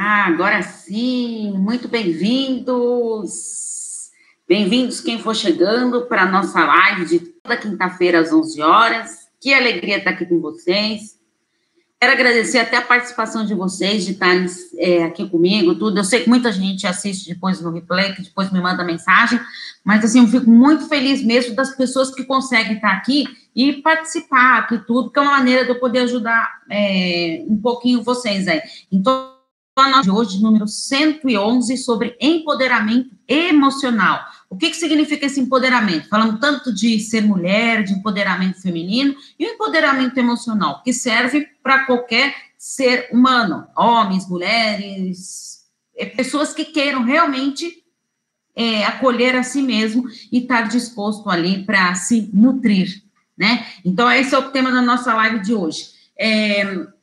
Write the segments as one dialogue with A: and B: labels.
A: Ah, agora sim, muito bem-vindos. Bem-vindos quem for chegando para a nossa live de toda quinta-feira às 11 horas. Que alegria estar aqui com vocês. Quero agradecer até a participação de vocês, de estarem é, aqui comigo, tudo. Eu sei que muita gente assiste depois no replay, que depois me manda mensagem, mas assim, eu fico muito feliz mesmo das pessoas que conseguem estar aqui e participar aqui tudo, que é uma maneira de eu poder ajudar é, um pouquinho vocês aí. Então, de hoje, número 111, sobre empoderamento emocional. O que, que significa esse empoderamento? Falando tanto de ser mulher, de empoderamento feminino e o empoderamento emocional, que serve para qualquer ser humano, homens, mulheres, é, pessoas que queiram realmente é, acolher a si mesmo e estar disposto ali para se nutrir, né? Então, esse é o tema da nossa live de hoje. É,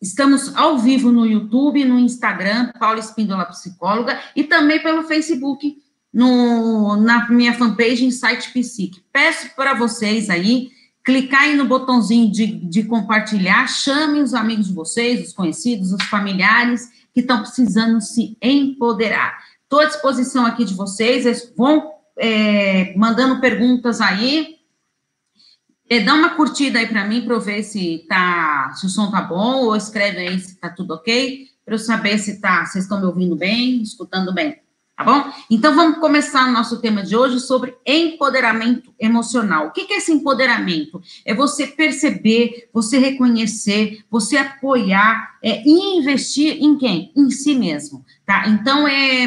A: Estamos ao vivo no YouTube, no Instagram, Paula Espíndola Psicóloga, e também pelo Facebook, no, na minha fanpage Insight Psique. Peço para vocês aí clicar aí no botãozinho de, de compartilhar, chamem os amigos de vocês, os conhecidos, os familiares que estão precisando se empoderar. Estou à disposição aqui de vocês, eles vão é, mandando perguntas aí. É, dá uma curtida aí para mim para eu ver se tá, se o som tá bom, ou escreve aí se tá tudo ok, para eu saber se tá, vocês estão me ouvindo bem, escutando bem. Tá bom? Então vamos começar o nosso tema de hoje sobre empoderamento emocional. O que é esse empoderamento? É você perceber, você reconhecer, você apoiar é, e investir em quem? Em si mesmo, tá? Então é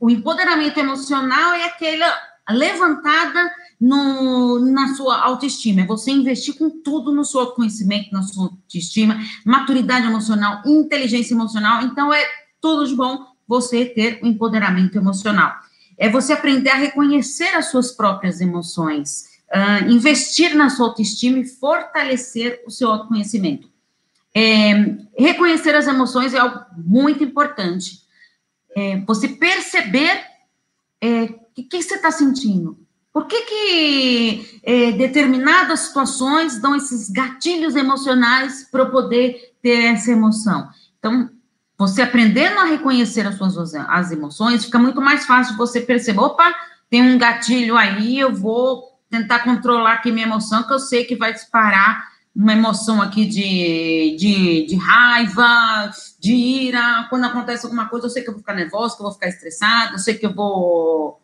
A: o empoderamento emocional é aquela levantada no, na sua autoestima, é você investir com tudo no seu conhecimento, na sua autoestima, maturidade emocional, inteligência emocional. Então é tudo de bom você ter o um empoderamento emocional. É você aprender a reconhecer as suas próprias emoções, uh, investir na sua autoestima e fortalecer o seu autoconhecimento. É, reconhecer as emoções é algo muito importante. É, você perceber o é, que, que, você está sentindo. Por que, que é, determinadas situações dão esses gatilhos emocionais para eu poder ter essa emoção? Então, você aprendendo a reconhecer as suas as emoções, fica muito mais fácil você perceber, opa, tem um gatilho aí, eu vou tentar controlar aqui minha emoção, que eu sei que vai disparar uma emoção aqui de, de, de raiva, de ira. Quando acontece alguma coisa, eu sei que eu vou ficar nervosa, que eu vou ficar estressada, eu sei que eu vou.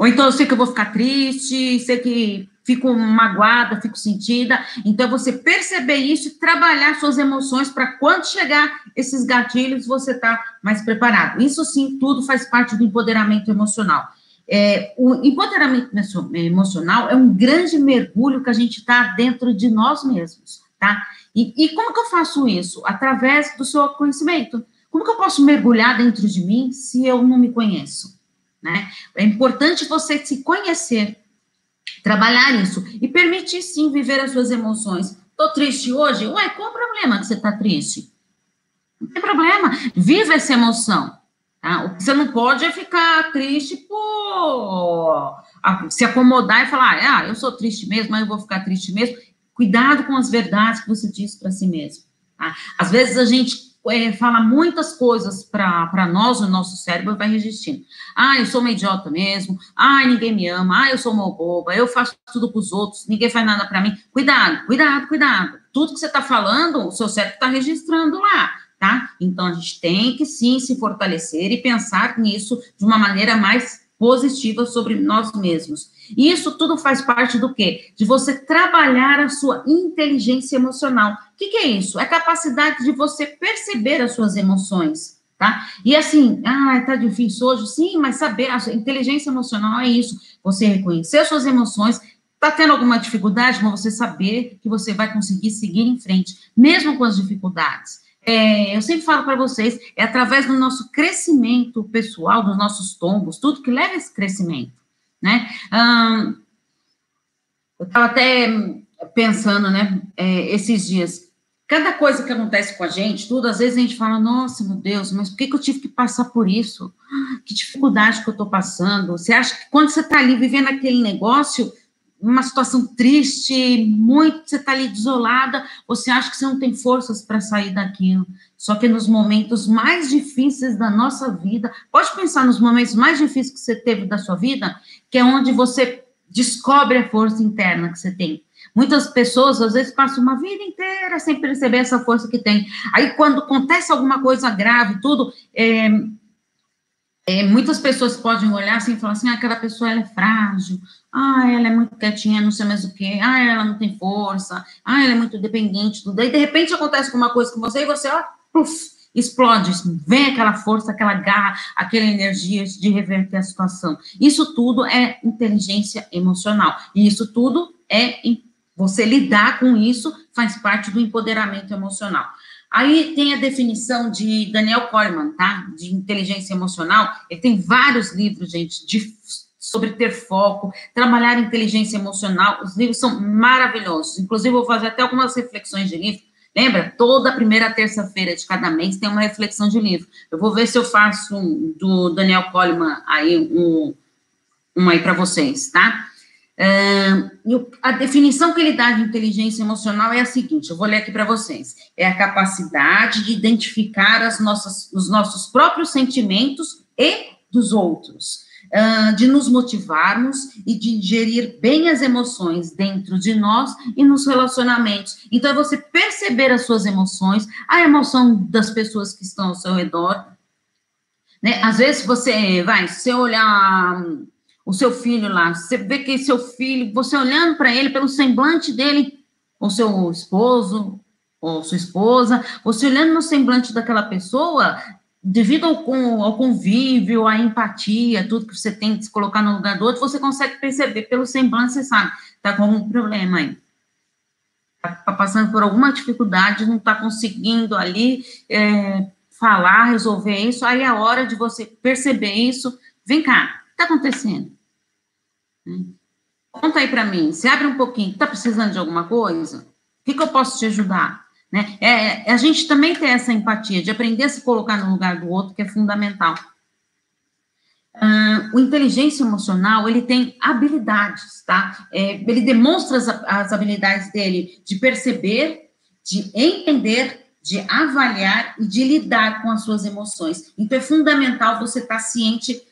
A: Ou então eu sei que eu vou ficar triste, sei que fico magoada, fico sentida. Então, você perceber isso e trabalhar suas emoções para quando chegar esses gatilhos, você tá mais preparado. Isso sim, tudo faz parte do empoderamento emocional. É, o empoderamento emocional é um grande mergulho que a gente está dentro de nós mesmos, tá? E, e como que eu faço isso? Através do seu conhecimento. Como que eu posso mergulhar dentro de mim se eu não me conheço? Né? É importante você se conhecer trabalhar isso e permitir sim viver as suas emoções. Tô triste hoje? Ué, qual o problema que você tá triste? Não tem problema, viva essa emoção. Tá? O que você não pode é ficar triste por se acomodar e falar, ah, eu sou triste mesmo, mas eu vou ficar triste mesmo. Cuidado com as verdades que você diz para si mesmo. Tá? Às vezes a gente é, fala muitas coisas para nós, o nosso cérebro vai resistindo. Ah, eu sou uma idiota mesmo. Ah, ninguém me ama. Ah, eu sou uma boba. Eu faço tudo para os outros. Ninguém faz nada para mim. Cuidado, cuidado, cuidado. Tudo que você está falando, o seu cérebro está registrando lá, tá? Então, a gente tem que sim se fortalecer e pensar nisso de uma maneira mais positiva sobre nós mesmos. E isso tudo faz parte do quê? De você trabalhar a sua inteligência emocional. O que, que é isso? É a capacidade de você perceber as suas emoções, tá? E assim, ah, tá difícil hoje, sim, mas saber, a inteligência emocional é isso. Você reconhecer as suas emoções, tá tendo alguma dificuldade, mas você saber que você vai conseguir seguir em frente, mesmo com as dificuldades. É, eu sempre falo para vocês, é através do nosso crescimento pessoal, dos nossos tombos, tudo que leva a esse crescimento né? Hum, eu estava até pensando, né, é, esses dias, cada coisa que acontece com a gente, tudo, às vezes a gente fala, nossa, meu Deus, mas por que, que eu tive que passar por isso? Que dificuldade que eu estou passando? Você acha que quando você está ali vivendo aquele negócio, uma situação triste, muito, você está ali desolada, você acha que você não tem forças para sair daquilo. Só que nos momentos mais difíceis da nossa vida, pode pensar nos momentos mais difíceis que você teve da sua vida, que é onde você descobre a força interna que você tem. Muitas pessoas, às vezes, passam uma vida inteira sem perceber essa força que tem. Aí, quando acontece alguma coisa grave, tudo, é, é, muitas pessoas podem olhar assim e falar assim, ah, aquela pessoa é frágil, ah, ela é muito quietinha, não sei mais o que, ah, ela não tem força, ah, ela é muito dependente, tudo. Aí, de repente, acontece alguma coisa com você e você, ó, puf, explode, vem aquela força, aquela garra, aquela energia de reverter a situação. Isso tudo é inteligência emocional. E isso tudo é você lidar com isso faz parte do empoderamento emocional. Aí tem a definição de Daniel Coleman, tá? De inteligência emocional. Ele tem vários livros, gente, de, sobre ter foco, trabalhar inteligência emocional. Os livros são maravilhosos. Inclusive, vou fazer até algumas reflexões de livro. Lembra? Toda primeira terça-feira de cada mês tem uma reflexão de livro. Eu vou ver se eu faço um, do Daniel Coleman aí um, um aí para vocês, tá? A definição que ele dá de inteligência emocional é a seguinte: eu vou ler aqui para vocês. É a capacidade de identificar as nossas, os nossos próprios sentimentos e dos outros, uh, de nos motivarmos e de gerir bem as emoções dentro de nós e nos relacionamentos. Então, é você perceber as suas emoções, a emoção das pessoas que estão ao seu redor. Né? Às vezes, você vai, se olhar o seu filho lá, você vê que seu filho, você olhando para ele pelo semblante dele, ou seu esposo, ou sua esposa, você olhando no semblante daquela pessoa, devido ao, ao convívio, à empatia, tudo que você tem de se colocar no lugar do outro, você consegue perceber pelo semblante, você sabe, tá com algum problema aí. Tá passando por alguma dificuldade, não tá conseguindo ali é, falar, resolver isso, aí é a hora de você perceber isso. Vem cá, o que tá acontecendo? Conta aí para mim, se abre um pouquinho, está precisando de alguma coisa? O que, que eu posso te ajudar? Né? É, é, a gente também tem essa empatia de aprender a se colocar no lugar do outro, que é fundamental. Uh, o inteligência emocional, ele tem habilidades, tá? É, ele demonstra as, as habilidades dele de perceber, de entender, de avaliar e de lidar com as suas emoções. Então, é fundamental você estar tá ciente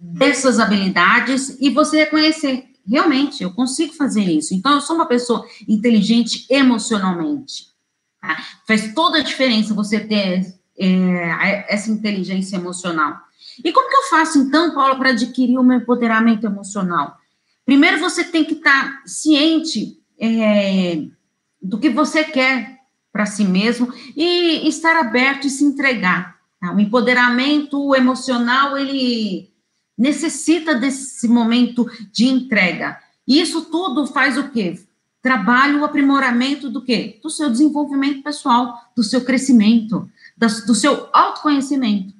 A: dessas habilidades e você reconhecer, realmente, eu consigo fazer isso. Então, eu sou uma pessoa inteligente emocionalmente. Tá? Faz toda a diferença você ter é, essa inteligência emocional. E como que eu faço, então, Paula, para adquirir o meu empoderamento emocional? Primeiro, você tem que estar tá ciente é, do que você quer para si mesmo e estar aberto e se entregar. Tá? O empoderamento emocional, ele necessita desse momento de entrega. E isso tudo faz o quê? Trabalho o aprimoramento do quê? Do seu desenvolvimento pessoal, do seu crescimento, do seu autoconhecimento,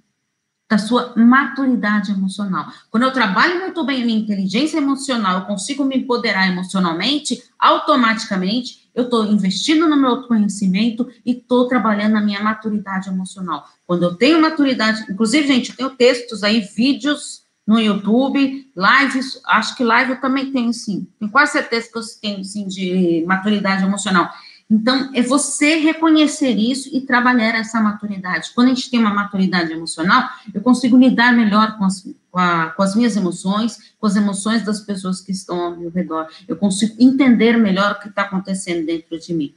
A: da sua maturidade emocional. Quando eu trabalho muito bem a minha inteligência emocional, eu consigo me empoderar emocionalmente, automaticamente eu estou investindo no meu autoconhecimento e estou trabalhando a minha maturidade emocional. Quando eu tenho maturidade, inclusive, gente, eu tenho textos aí, vídeos no YouTube, lives, acho que live eu também tenho sim. Tenho quase certeza que eu tenho sim de maturidade emocional. Então, é você reconhecer isso e trabalhar essa maturidade. Quando a gente tem uma maturidade emocional, eu consigo lidar melhor com as, com, a, com as minhas emoções, com as emoções das pessoas que estão ao meu redor. Eu consigo entender melhor o que está acontecendo dentro de mim.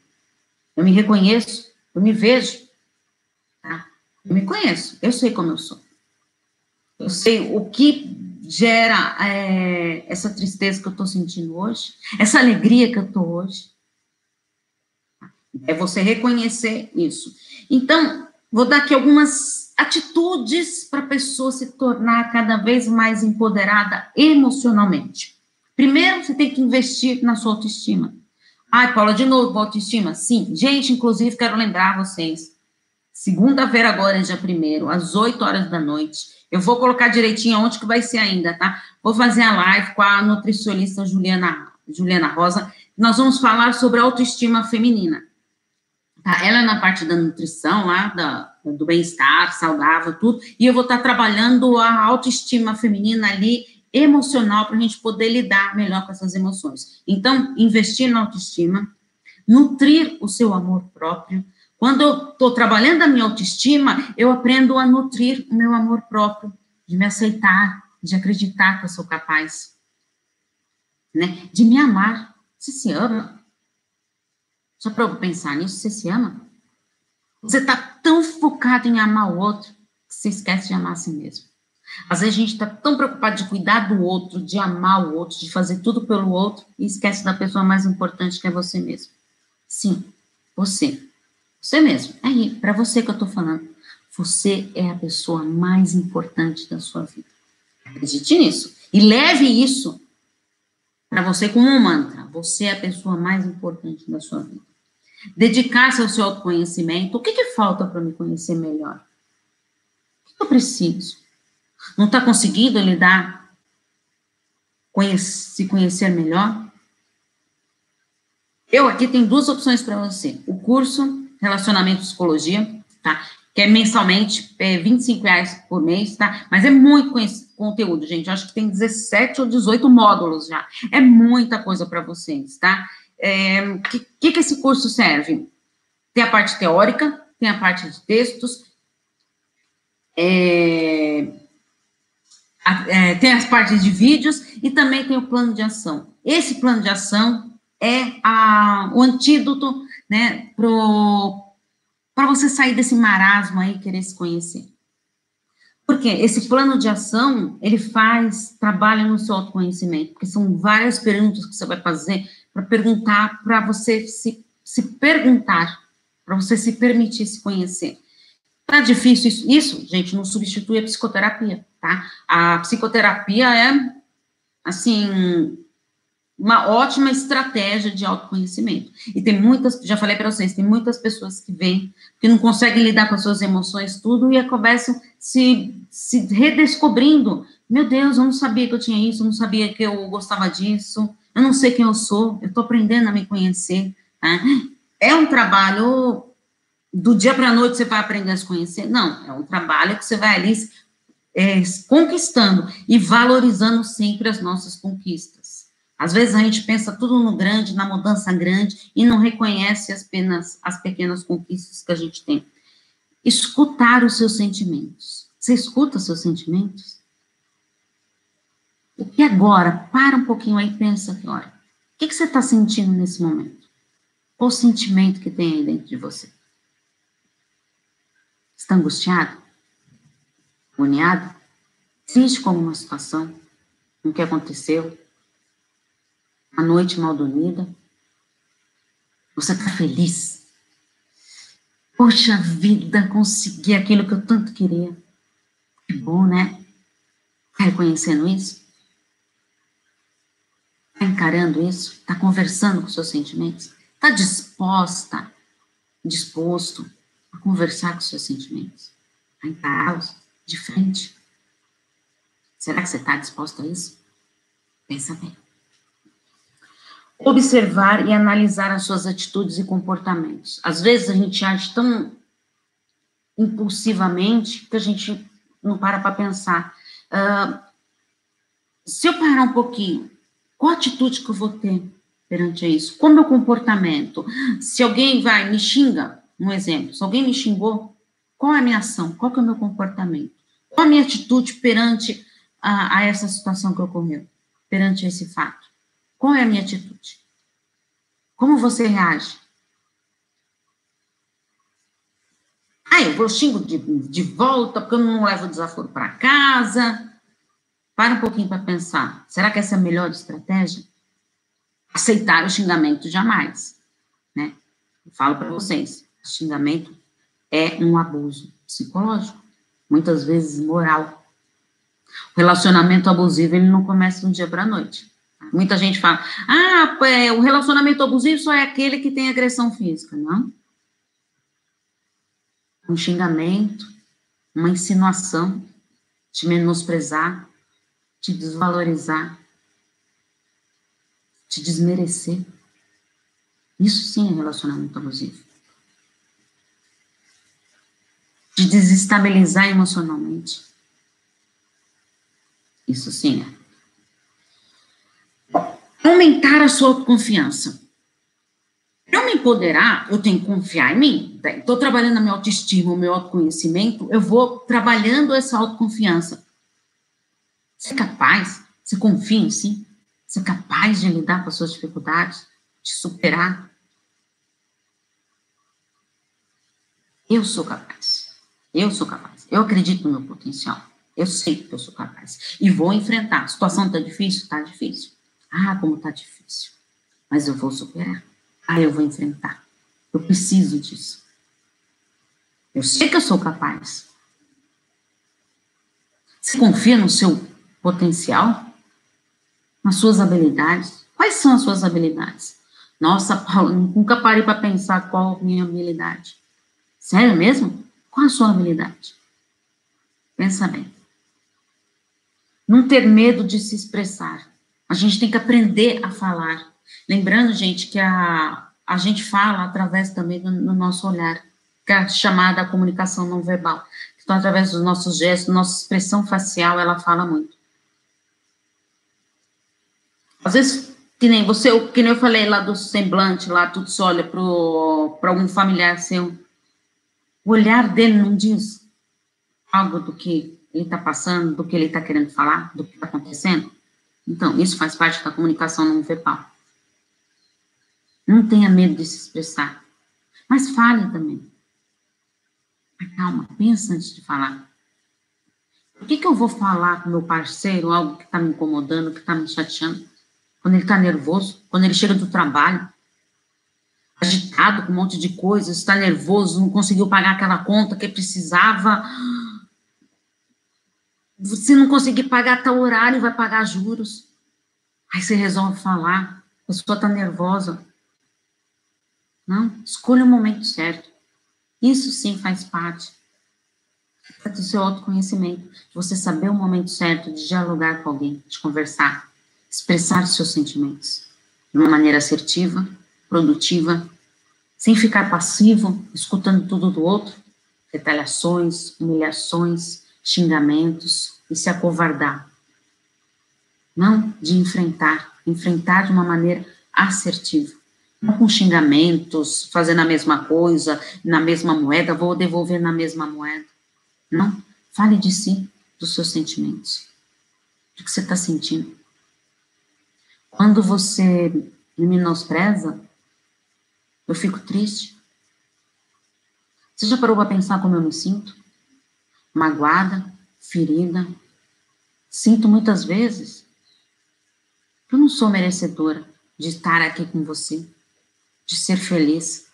A: Eu me reconheço, eu me vejo, tá? Eu me conheço, eu sei como eu sou. Eu sei o que gera é, essa tristeza que eu estou sentindo hoje, essa alegria que eu estou hoje. É você reconhecer isso. Então, vou dar aqui algumas atitudes para a pessoa se tornar cada vez mais empoderada emocionalmente. Primeiro, você tem que investir na sua autoestima. Ai, Paula, de novo, autoestima? Sim. Gente, inclusive, quero lembrar vocês. Segunda-feira agora, dia 1 às 8 horas da noite, eu vou colocar direitinho onde que vai ser ainda, tá? Vou fazer a live com a nutricionista Juliana, Juliana Rosa. Nós vamos falar sobre autoestima feminina. Tá? Ela é na parte da nutrição, lá, da, do bem-estar, saudável, tudo. E eu vou estar trabalhando a autoestima feminina ali emocional para a gente poder lidar melhor com essas emoções. Então, investir na autoestima, nutrir o seu amor próprio. Quando eu estou trabalhando a minha autoestima, eu aprendo a nutrir o meu amor próprio, de me aceitar, de acreditar que eu sou capaz, né? De me amar. Você se ama? Já para pensar nisso? Você se ama? Você está tão focado em amar o outro que você esquece de amar a si mesmo. Às vezes a gente está tão preocupado de cuidar do outro, de amar o outro, de fazer tudo pelo outro e esquece da pessoa mais importante que é você mesmo. Sim, você. Você mesmo. É aí, para você que eu estou falando. Você é a pessoa mais importante da sua vida. Acredite nisso. E leve isso para você como um mantra. Você é a pessoa mais importante da sua vida. Dedicar-se ao seu autoconhecimento. O que, que falta para me conhecer melhor? O que eu preciso? Não está conseguindo lidar, conhece, se conhecer melhor? Eu aqui tenho duas opções para você. O curso Relacionamento Psicologia, tá? Que é mensalmente, é 25 reais por mês, tá? Mas é muito conteúdo, gente. Eu acho que tem 17 ou 18 módulos já. É muita coisa para vocês, tá? É, que, que, que esse curso serve? Tem a parte teórica, tem a parte de textos, é, é, tem as partes de vídeos e também tem o plano de ação. Esse plano de ação é a, o antídoto, né, para você sair desse marasmo aí, querer se conhecer. Porque esse plano de ação, ele faz, trabalha no seu autoconhecimento, porque são várias perguntas que você vai fazer para perguntar, para você se, se perguntar, para você se permitir se conhecer. Tá difícil isso, isso, gente, não substitui a psicoterapia, tá? A psicoterapia é, assim, uma ótima estratégia de autoconhecimento. E tem muitas, já falei para vocês, tem muitas pessoas que vêm, que não conseguem lidar com as suas emoções, tudo, e começam se, se redescobrindo. Meu Deus, eu não sabia que eu tinha isso, eu não sabia que eu gostava disso, eu não sei quem eu sou, eu estou aprendendo a me conhecer. Tá? É um trabalho do dia para a noite você vai aprender a se conhecer. Não, é um trabalho que você vai ali é, conquistando e valorizando sempre as nossas conquistas. Às vezes a gente pensa tudo no grande, na mudança grande, e não reconhece as, penas, as pequenas conquistas que a gente tem. Escutar os seus sentimentos. Você escuta os seus sentimentos? O que agora? Para um pouquinho aí e pensa agora. O que, que você está sentindo nesse momento? Qual o sentimento que tem aí dentro de você? Está angustiado? Agoniado? Triste com uma situação? O que aconteceu? A noite mal dormida? Você está feliz? Poxa vida, consegui aquilo que eu tanto queria. Que bom, né? Está reconhecendo isso? Está encarando isso? Está conversando com seus sentimentos? Está disposta, disposto a conversar com seus sentimentos, a encará-los de frente. Será que você está disposto a isso? Pensa bem. Observar e analisar as suas atitudes e comportamentos. Às vezes a gente age tão impulsivamente que a gente não para para pensar. Uh, se eu parar um pouquinho, qual atitude que eu vou ter perante isso? Qual meu comportamento? Se alguém vai me xinga, um exemplo, se alguém me xingou, qual é a minha ação? Qual é o meu comportamento? Qual a minha atitude perante a, a essa situação que ocorreu? Perante esse fato? Qual é a minha atitude? Como você reage? Ah, eu vou xingo de, de volta porque eu não levo o desaforo para casa. Para um pouquinho para pensar. Será que essa é a melhor estratégia? Aceitar o xingamento jamais. Né? Eu falo para vocês xingamento é um abuso psicológico, muitas vezes moral. O relacionamento abusivo, ele não começa de um dia para a noite. Muita gente fala, ah, é, o relacionamento abusivo só é aquele que tem agressão física. Não. Um xingamento, uma insinuação, te menosprezar, te desvalorizar, te desmerecer. Isso sim é relacionamento abusivo. de desestabilizar emocionalmente. Isso sim é. Aumentar a sua autoconfiança. Para eu me empoderar, eu tenho que confiar em mim. Estou trabalhando a minha autoestima, o meu autoconhecimento, eu vou trabalhando essa autoconfiança. Você é capaz? Você confia em si? Você é capaz de lidar com as suas dificuldades? De superar? Eu sou capaz. Eu sou capaz. Eu acredito no meu potencial. Eu sei que eu sou capaz. E vou enfrentar. A situação está difícil? Está difícil. Ah, como está difícil. Mas eu vou superar. Ah, eu vou enfrentar. Eu preciso disso. Eu sei que eu sou capaz. Você confia no seu potencial? Nas suas habilidades? Quais são as suas habilidades? Nossa, Paula, nunca parei para pensar qual a minha habilidade. Sério mesmo? Qual a sua habilidade? Pensa bem. Não ter medo de se expressar. A gente tem que aprender a falar. Lembrando, gente, que a, a gente fala através também do, nosso olhar, que é a chamada comunicação não verbal. Então, através dos nossos gestos, nossa expressão facial, ela fala muito. Às vezes, que nem você, que nem eu falei lá do semblante, lá tudo se olha para algum familiar seu, o olhar dele não diz algo do que ele está passando, do que ele está querendo falar, do que está acontecendo? Então, isso faz parte da comunicação não verbal. Não tenha medo de se expressar, mas fale também. Calma, pensa antes de falar. Por que, que eu vou falar com meu parceiro algo que está me incomodando, que está me chateando? Quando ele está nervoso, quando ele chega do trabalho, agitado com um monte de coisas, está nervoso, não conseguiu pagar aquela conta que precisava. Se não conseguir pagar tal horário, vai pagar juros. Aí você resolve falar, a pessoa está nervosa. Não, escolha o momento certo. Isso sim faz parte do seu autoconhecimento, você saber o momento certo de dialogar com alguém, de conversar, expressar seus sentimentos de uma maneira assertiva, produtiva, sem ficar passivo, escutando tudo do outro, retaliações, humilhações, xingamentos e se acovardar. Não de enfrentar, enfrentar de uma maneira assertiva. Não com xingamentos, fazendo a mesma coisa, na mesma moeda, vou devolver na mesma moeda. Não. Fale de si, dos seus sentimentos, do que você está sentindo. Quando você me menospreza, eu fico triste. Você já parou para pensar como eu me sinto? Magoada, ferida. Sinto muitas vezes que eu não sou merecedora de estar aqui com você, de ser feliz.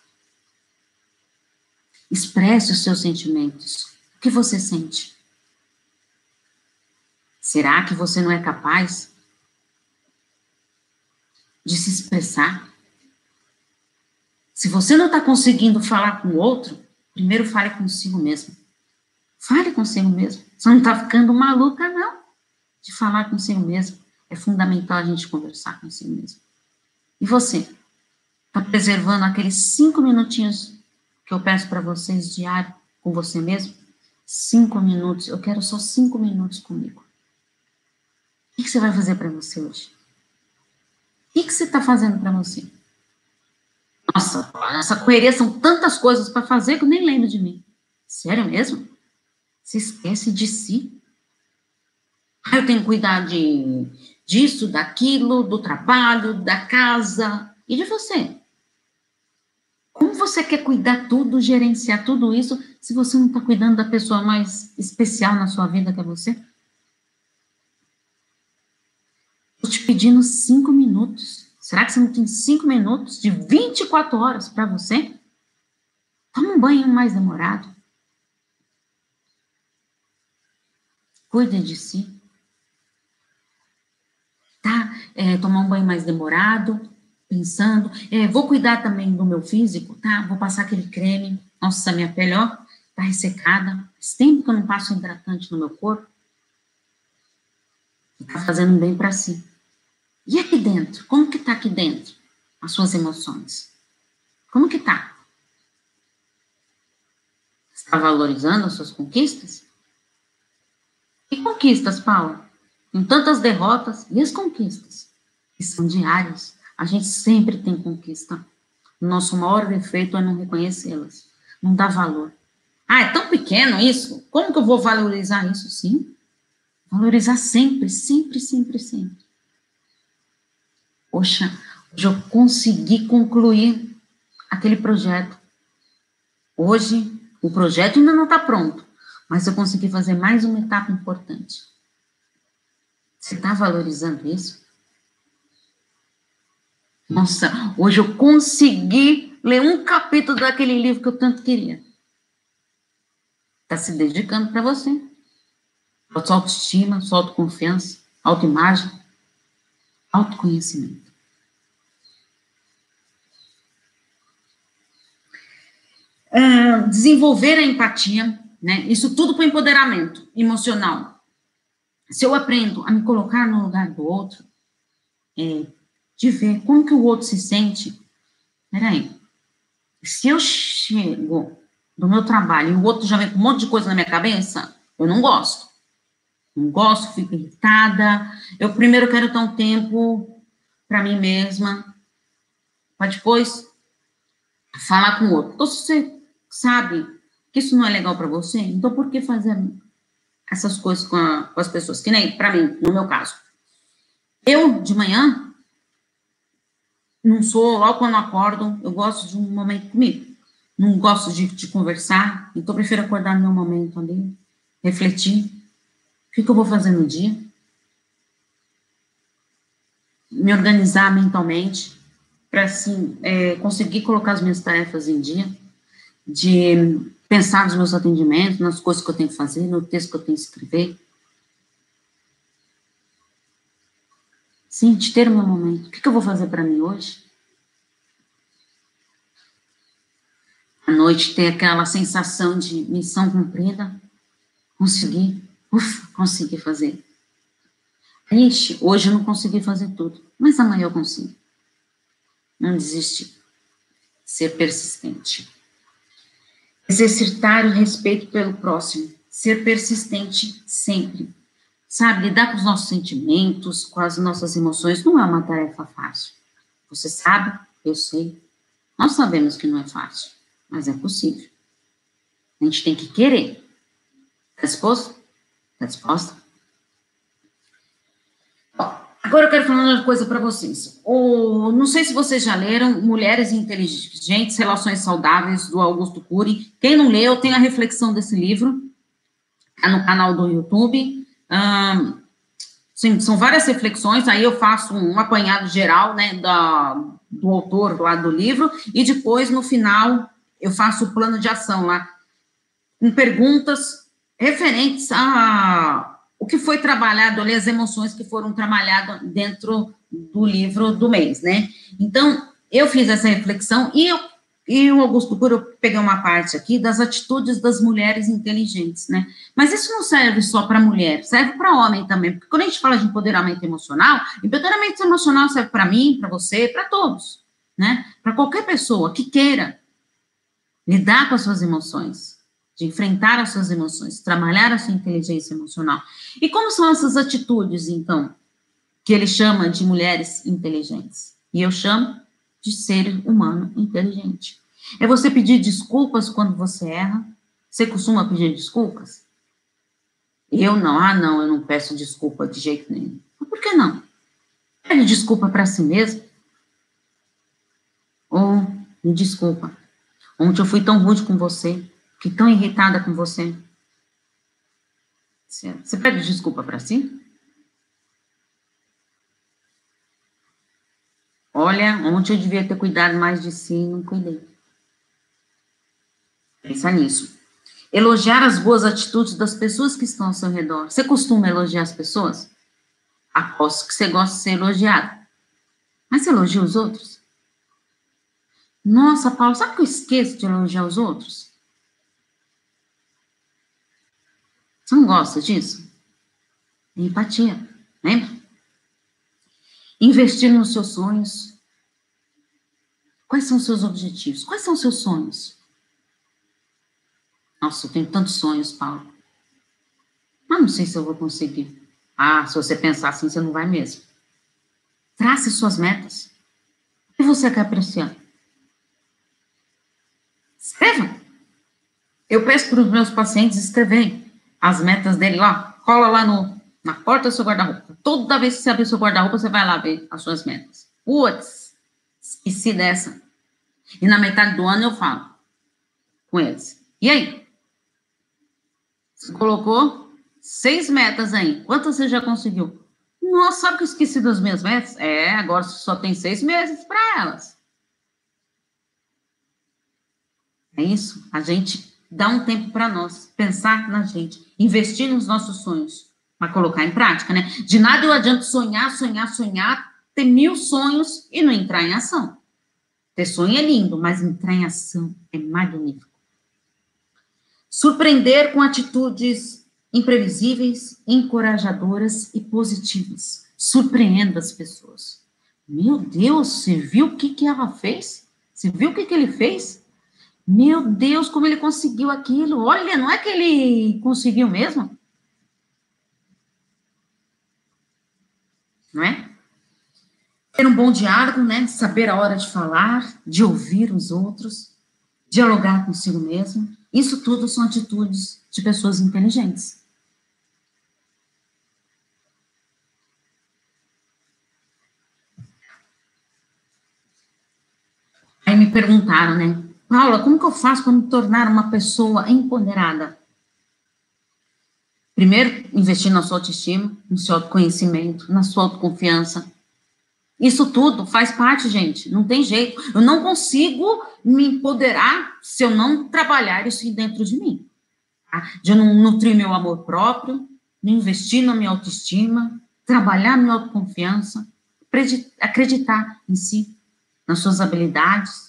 A: Expresse os seus sentimentos. O que você sente? Será que você não é capaz de se expressar? Se você não está conseguindo falar com o outro, primeiro fale consigo mesmo. Fale consigo mesmo. Você não está ficando maluca, não, de falar consigo mesmo. É fundamental a gente conversar consigo mesmo. E você? Está preservando aqueles cinco minutinhos que eu peço para vocês diário com você mesmo? Cinco minutos. Eu quero só cinco minutos comigo. O que você vai fazer para você hoje? O que você está fazendo para você? Nossa, essa correria são tantas coisas para fazer que eu nem lembro de mim. Sério mesmo? Você esquece de si? Ah, eu tenho que cuidar de, disso, daquilo, do trabalho, da casa e de você. Como você quer cuidar tudo, gerenciar tudo isso, se você não está cuidando da pessoa mais especial na sua vida que é você? Estou te pedindo cinco minutos. Será que você não tem cinco minutos de 24 horas para você? Toma um banho mais demorado. Cuide de si. Tá? É, tomar um banho mais demorado, pensando. É, vou cuidar também do meu físico, tá? Vou passar aquele creme. Nossa, minha pele, ó, tá ressecada. Faz tempo que eu não passo hidratante no meu corpo. Tá fazendo bem para si. E aqui dentro? Como que tá aqui dentro? As suas emoções. Como que tá? Está valorizando as suas conquistas? Que conquistas, Paula? Com tantas derrotas, e as conquistas? que são diárias. A gente sempre tem conquista. Nosso maior defeito é não reconhecê-las, não dar valor. Ah, é tão pequeno isso? Como que eu vou valorizar isso? Sim. Valorizar sempre, sempre, sempre, sempre. Poxa, hoje eu consegui concluir aquele projeto. Hoje, o projeto ainda não está pronto, mas eu consegui fazer mais uma etapa importante. Você está valorizando isso? Nossa, hoje eu consegui ler um capítulo daquele livro que eu tanto queria. Está se dedicando para você. Sua autoestima, sua autoconfiança, autoimagem, autoconhecimento. Uh, desenvolver a empatia, né? Isso tudo para empoderamento emocional. Se eu aprendo a me colocar no lugar do outro, é, de ver como que o outro se sente. Peraí, se eu chego do meu trabalho e o outro já vem com um monte de coisa na minha cabeça, eu não gosto. Não gosto, fico irritada. Eu primeiro quero ter um tempo para mim mesma, para depois falar com o outro. Então, se você sabe isso não é legal para você, então por que fazer essas coisas com, a, com as pessoas? Que nem para mim, no meu caso. Eu, de manhã, não sou, logo quando acordo, eu gosto de um momento comigo. Não gosto de, de conversar, então prefiro acordar no meu momento ali, refletir. O que, que eu vou fazer no dia? Me organizar mentalmente, para assim, é, conseguir colocar as minhas tarefas em dia, de pensar nos meus atendimentos, nas coisas que eu tenho que fazer, no texto que eu tenho que escrever. Sim, de ter o meu momento. O que, eu vou fazer para mim hoje? À noite ter aquela sensação de missão cumprida. Consegui. Ufa, consegui fazer. Ixi, hoje eu não consegui fazer tudo, mas amanhã eu consigo. Não desistir. Ser persistente. Exercitar o respeito pelo próximo. Ser persistente sempre. Sabe, lidar com os nossos sentimentos, com as nossas emoções, não é uma tarefa fácil. Você sabe, eu sei. Nós sabemos que não é fácil, mas é possível. A gente tem que querer. Está disposto? Está disposta? Agora eu quero falar uma coisa para vocês. O, não sei se vocês já leram Mulheres Inteligentes, Relações Saudáveis, do Augusto Cury. Quem não leu, tem a reflexão desse livro. Está no canal do YouTube. sim, são várias reflexões, aí eu faço um apanhado geral, né, da, do autor lá do livro, e depois, no final, eu faço o plano de ação lá, com perguntas referentes a o que foi trabalhado ali, as emoções que foram trabalhadas dentro do livro do mês, né? Então, eu fiz essa reflexão e eu e o Augusto Cury, eu peguei uma parte aqui das atitudes das mulheres inteligentes, né? Mas isso não serve só para mulher, serve para homem também, porque quando a gente fala de empoderamento emocional, empoderamento emocional serve para mim, para você, para todos, né? Para qualquer pessoa que queira lidar com as suas emoções, de enfrentar as suas emoções, trabalhar a sua inteligência emocional. E como são essas atitudes, então, que ele chama de mulheres inteligentes? E eu chamo de ser humano inteligente. É você pedir desculpas quando você erra. Você costuma pedir desculpas? Eu não, ah, não, eu não peço desculpa de jeito nenhum. Por que não? Pede desculpa para si mesmo. Ou, me desculpa, ontem eu fui tão rude com você, fiquei tão irritada com você. Você pede desculpa para si? Olha, ontem eu devia ter cuidado mais de si e não cuidei. Pensa nisso. Elogiar as boas atitudes das pessoas que estão ao seu redor. Você costuma elogiar as pessoas? Aposto que você gosta de ser elogiado. Mas você elogia os outros? Nossa, Paulo, sabe que eu esqueço de elogiar os outros? Você não gosta disso? Empatia, lembra? Investir nos seus sonhos. Quais são os seus objetivos? Quais são os seus sonhos? Nossa, eu tenho tantos sonhos, Paulo. Mas não sei se eu vou conseguir. Ah, se você pensar assim, você não vai mesmo. Trace suas metas. O que você quer para esse ano? Escreva. Eu peço para os meus pacientes escreverem as metas dele lá. Cola lá no, na porta do seu guarda-roupa. Toda vez que você abrir seu guarda-roupa, você vai lá ver as suas metas. Putz, esqueci dessa. E na metade do ano eu falo com eles. E aí? Você colocou seis metas aí. Quantas você já conseguiu? Nossa, sabe que eu esqueci das minhas metas? É, agora só tem seis meses para elas. É isso. A gente dá um tempo para nós, pensar na gente, investir nos nossos sonhos, para colocar em prática, né? De nada eu adianto sonhar, sonhar, sonhar, ter mil sonhos e não entrar em ação. Ter sonho é lindo, mas entrar em ação é magnífico. Surpreender com atitudes imprevisíveis, encorajadoras e positivas. Surpreenda as pessoas. Meu Deus, você viu o que, que ela fez? Você viu o que, que ele fez? Meu Deus, como ele conseguiu aquilo. Olha, não é que ele conseguiu mesmo? Não é? Ter um bom diálogo, né? Saber a hora de falar, de ouvir os outros, dialogar consigo mesmo. Isso tudo são atitudes de pessoas inteligentes. Aí me perguntaram, né? Paula, como que eu faço para me tornar uma pessoa empoderada? Primeiro, investir na sua autoestima, no seu autoconhecimento, na sua autoconfiança. Isso tudo faz parte, gente. Não tem jeito. Eu não consigo me empoderar se eu não trabalhar isso dentro de mim. Tá? De não nutrir meu amor próprio, de investir na minha autoestima, trabalhar minha autoconfiança, acreditar em si, nas suas habilidades,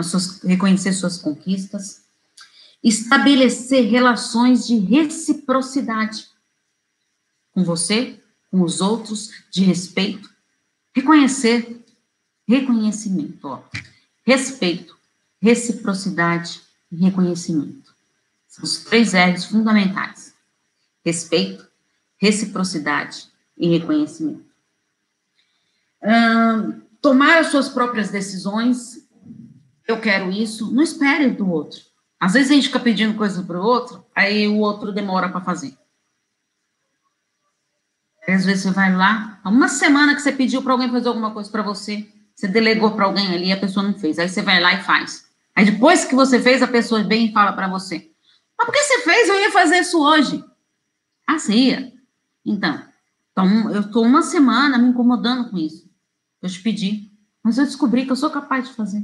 A: suas, reconhecer suas conquistas, estabelecer relações de reciprocidade com você, com os outros, de respeito, reconhecer, reconhecimento, ó, respeito, reciprocidade e reconhecimento. São os três R's fundamentais: respeito, reciprocidade e reconhecimento. Hum, tomar as suas próprias decisões, eu quero isso, não espere do outro. Às vezes a gente fica pedindo coisa para o outro, aí o outro demora para fazer. Às vezes você vai lá, uma semana que você pediu para alguém fazer alguma coisa para você, você delegou para alguém ali a pessoa não fez. Aí você vai lá e faz. Aí depois que você fez, a pessoa vem e fala para você: Mas por que você fez? Eu ia fazer isso hoje. Ah, você ia? Então, então eu estou uma semana me incomodando com isso. Eu te pedi, mas eu descobri que eu sou capaz de fazer.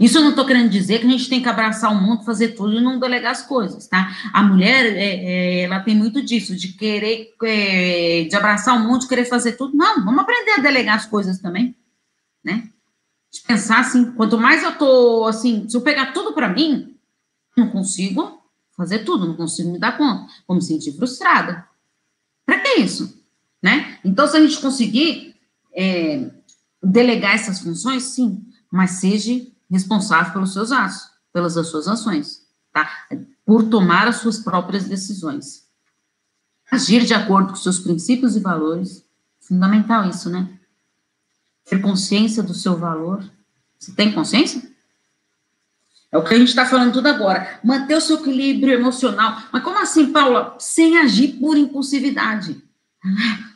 A: Isso eu não estou querendo dizer que a gente tem que abraçar o mundo, fazer tudo e não delegar as coisas, tá? A mulher, é, é, ela tem muito disso, de querer, é, de abraçar o mundo, de querer fazer tudo. Não, vamos aprender a delegar as coisas também, né? De pensar assim, quanto mais eu tô, assim, se eu pegar tudo para mim, não consigo fazer tudo, não consigo me dar conta, vou me sentir frustrada. Para que isso? Né? Então, se a gente conseguir é, delegar essas funções, sim, mas seja responsável pelos seus atos, pelas suas ações, tá? Por tomar as suas próprias decisões. Agir de acordo com seus princípios e valores, fundamental isso, né? Ter consciência do seu valor. Você tem consciência? É o que a gente está falando tudo agora. Manter o seu equilíbrio emocional. Mas como assim, Paula? Sem agir por impulsividade.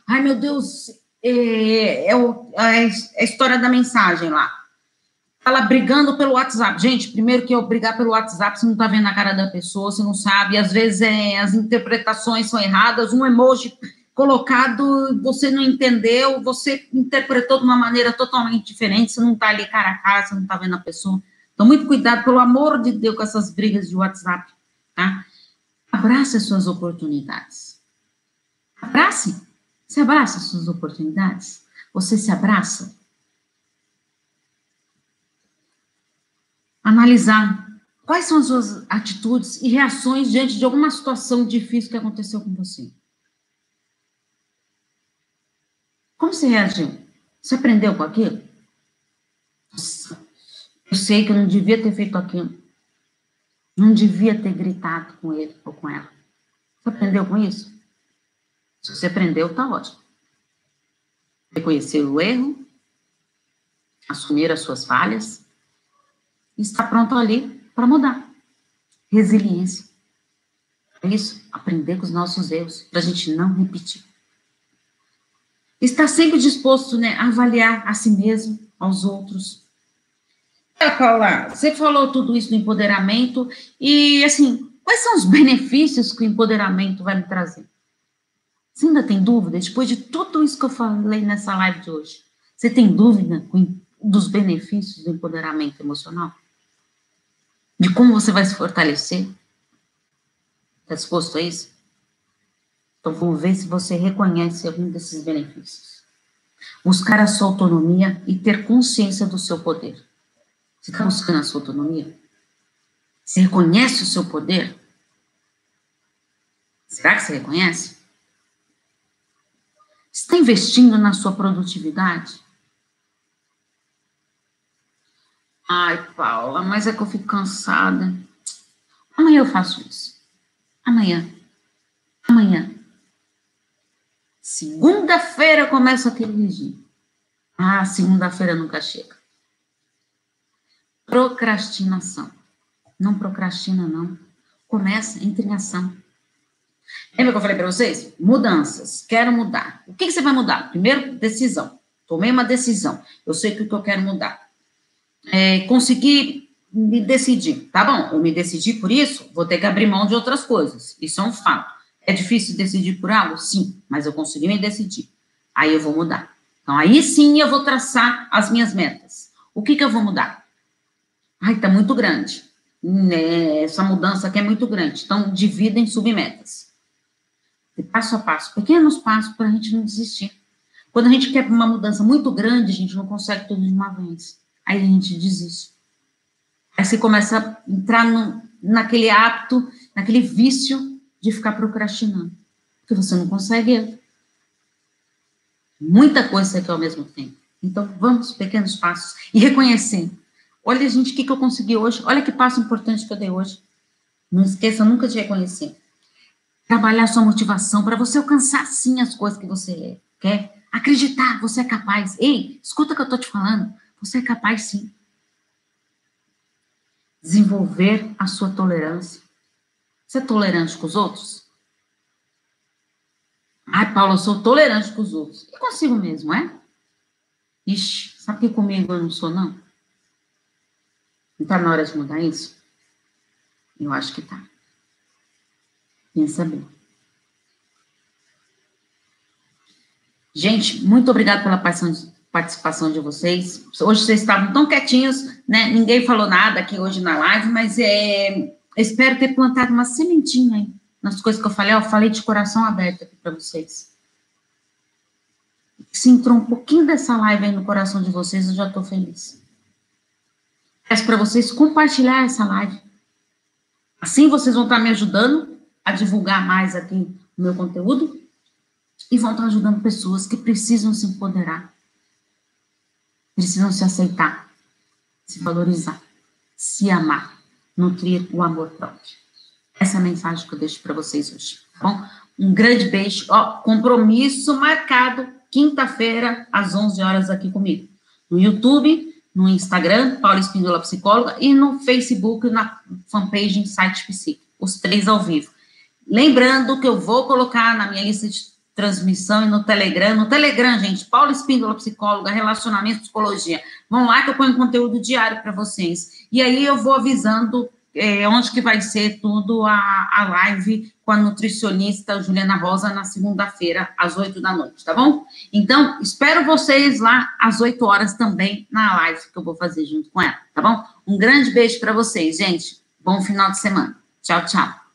A: Ai, meu Deus, é, é, o, é a história da mensagem lá ela brigando pelo WhatsApp. Gente, primeiro que eu brigar pelo WhatsApp, você não está vendo a cara da pessoa, você não sabe, às vezes é, as interpretações são erradas, um emoji colocado, você não entendeu, você interpretou de uma maneira totalmente diferente, você não está ali cara a cara, você não está vendo a pessoa. Então, muito cuidado, pelo amor de Deus, com essas brigas de WhatsApp, tá? Abrace as suas oportunidades. Abrace. Você abraça as suas oportunidades? Você se abraça? Analisar quais são as suas atitudes e reações diante de alguma situação difícil que aconteceu com você. Como você reagiu? Você aprendeu com aquilo? Nossa, eu sei que eu não devia ter feito aquilo. Não devia ter gritado com ele ou com ela. Você aprendeu com isso? Se você aprendeu, tá ótimo. reconhecer o erro, assumir as suas falhas e estar pronto ali para mudar. Resiliência. É isso, aprender com os nossos erros, para a gente não repetir. Estar sempre disposto né, a avaliar a si mesmo, aos outros. É, Paula, você falou tudo isso do empoderamento e, assim, quais são os benefícios que o empoderamento vai me trazer? Você ainda tem dúvida? Depois de tudo isso que eu falei nessa live de hoje, você tem dúvida dos benefícios do empoderamento emocional? De como você vai se fortalecer? Está disposto a isso? Então, vamos ver se você reconhece algum desses benefícios. Buscar a sua autonomia e ter consciência do seu poder. Você está buscando a sua autonomia? Você reconhece o seu poder? Será que você reconhece? Está investindo na sua produtividade? Ai, Paula, mas é que eu fico cansada. Amanhã eu faço isso. Amanhã. Amanhã. Segunda-feira começo aquele regime. Ah, segunda-feira nunca chega. Procrastinação. Não procrastina, não. Começa, entre em ação. Lembra que eu falei para vocês? Mudanças. Quero mudar. O que, que, você vai mudar? Primeiro, decisão. Tomei uma decisão. Eu sei o que eu quero mudar. É, consegui me decidir. Tá bom, eu me decidi por isso, vou ter que abrir mão de outras coisas. Isso é um fato. É difícil decidir por algo? Sim, mas eu consegui me decidir. Aí eu vou mudar. Então, aí sim eu vou traçar as minhas metas. O que, que eu vou mudar? Ai, tá muito grande. Né, essa mudança aqui é muito grande. Então, divida em submetas. E passo a passo, pequenos passos para a gente não desistir. Quando a gente quer uma mudança muito grande, a gente não consegue tudo de uma vez. Aí a gente desiste. Aí você começa a entrar no, naquele hábito, naquele vício de ficar procrastinando. Porque você não consegue muita coisa aqui ao mesmo tempo. Então, vamos, pequenos passos. E reconhecer. Olha, gente, o que, que eu consegui hoje. Olha que passo importante que eu dei hoje. Não esqueça nunca de reconhecer. Trabalhar sua motivação para você alcançar, sim, as coisas que você quer. Acreditar, você é capaz. Ei, escuta o que eu estou te falando. Você é capaz, sim. Desenvolver a sua tolerância. Você é tolerante com os outros? Ai, Paulo, eu sou tolerante com os outros. E consigo mesmo, é? Ixi, sabe que comigo eu não sou, não? Não está na hora de mudar isso? Eu acho que tá. Pensa bem. Gente, muito obrigada pela participação de vocês. Hoje vocês estavam tão quietinhos, né? Ninguém falou nada aqui hoje na live, mas é, espero ter plantado uma sementinha aí nas coisas que eu falei. Eu falei de coração aberto aqui para vocês. Se entrou um pouquinho dessa live aí no coração de vocês, eu já estou feliz. Peço para vocês compartilhar essa live. Assim vocês vão estar me ajudando a divulgar mais aqui o meu conteúdo e vão estar ajudando pessoas que precisam se empoderar, precisam se aceitar, se valorizar, se amar, nutrir o amor próprio. Essa é a mensagem que eu deixo para vocês hoje, tá bom? Um grande beijo. Ó, compromisso marcado quinta-feira às 11 horas aqui comigo. No YouTube, no Instagram, Paula Espíndola Psicóloga, e no Facebook, na fanpage Insight Psique, os três ao vivo. Lembrando que eu vou colocar na minha lista de transmissão e no Telegram. No Telegram, gente, Paula Espíndola Psicóloga, Relacionamento Psicologia. Vão lá que eu ponho conteúdo diário para vocês. E aí eu vou avisando é, onde que vai ser tudo a, a live com a nutricionista Juliana Rosa na segunda-feira, às oito da noite, tá bom? Então, espero vocês lá às oito horas também na live que eu vou fazer junto com ela, tá bom? Um grande beijo para vocês, gente. Bom final de semana. Tchau, tchau.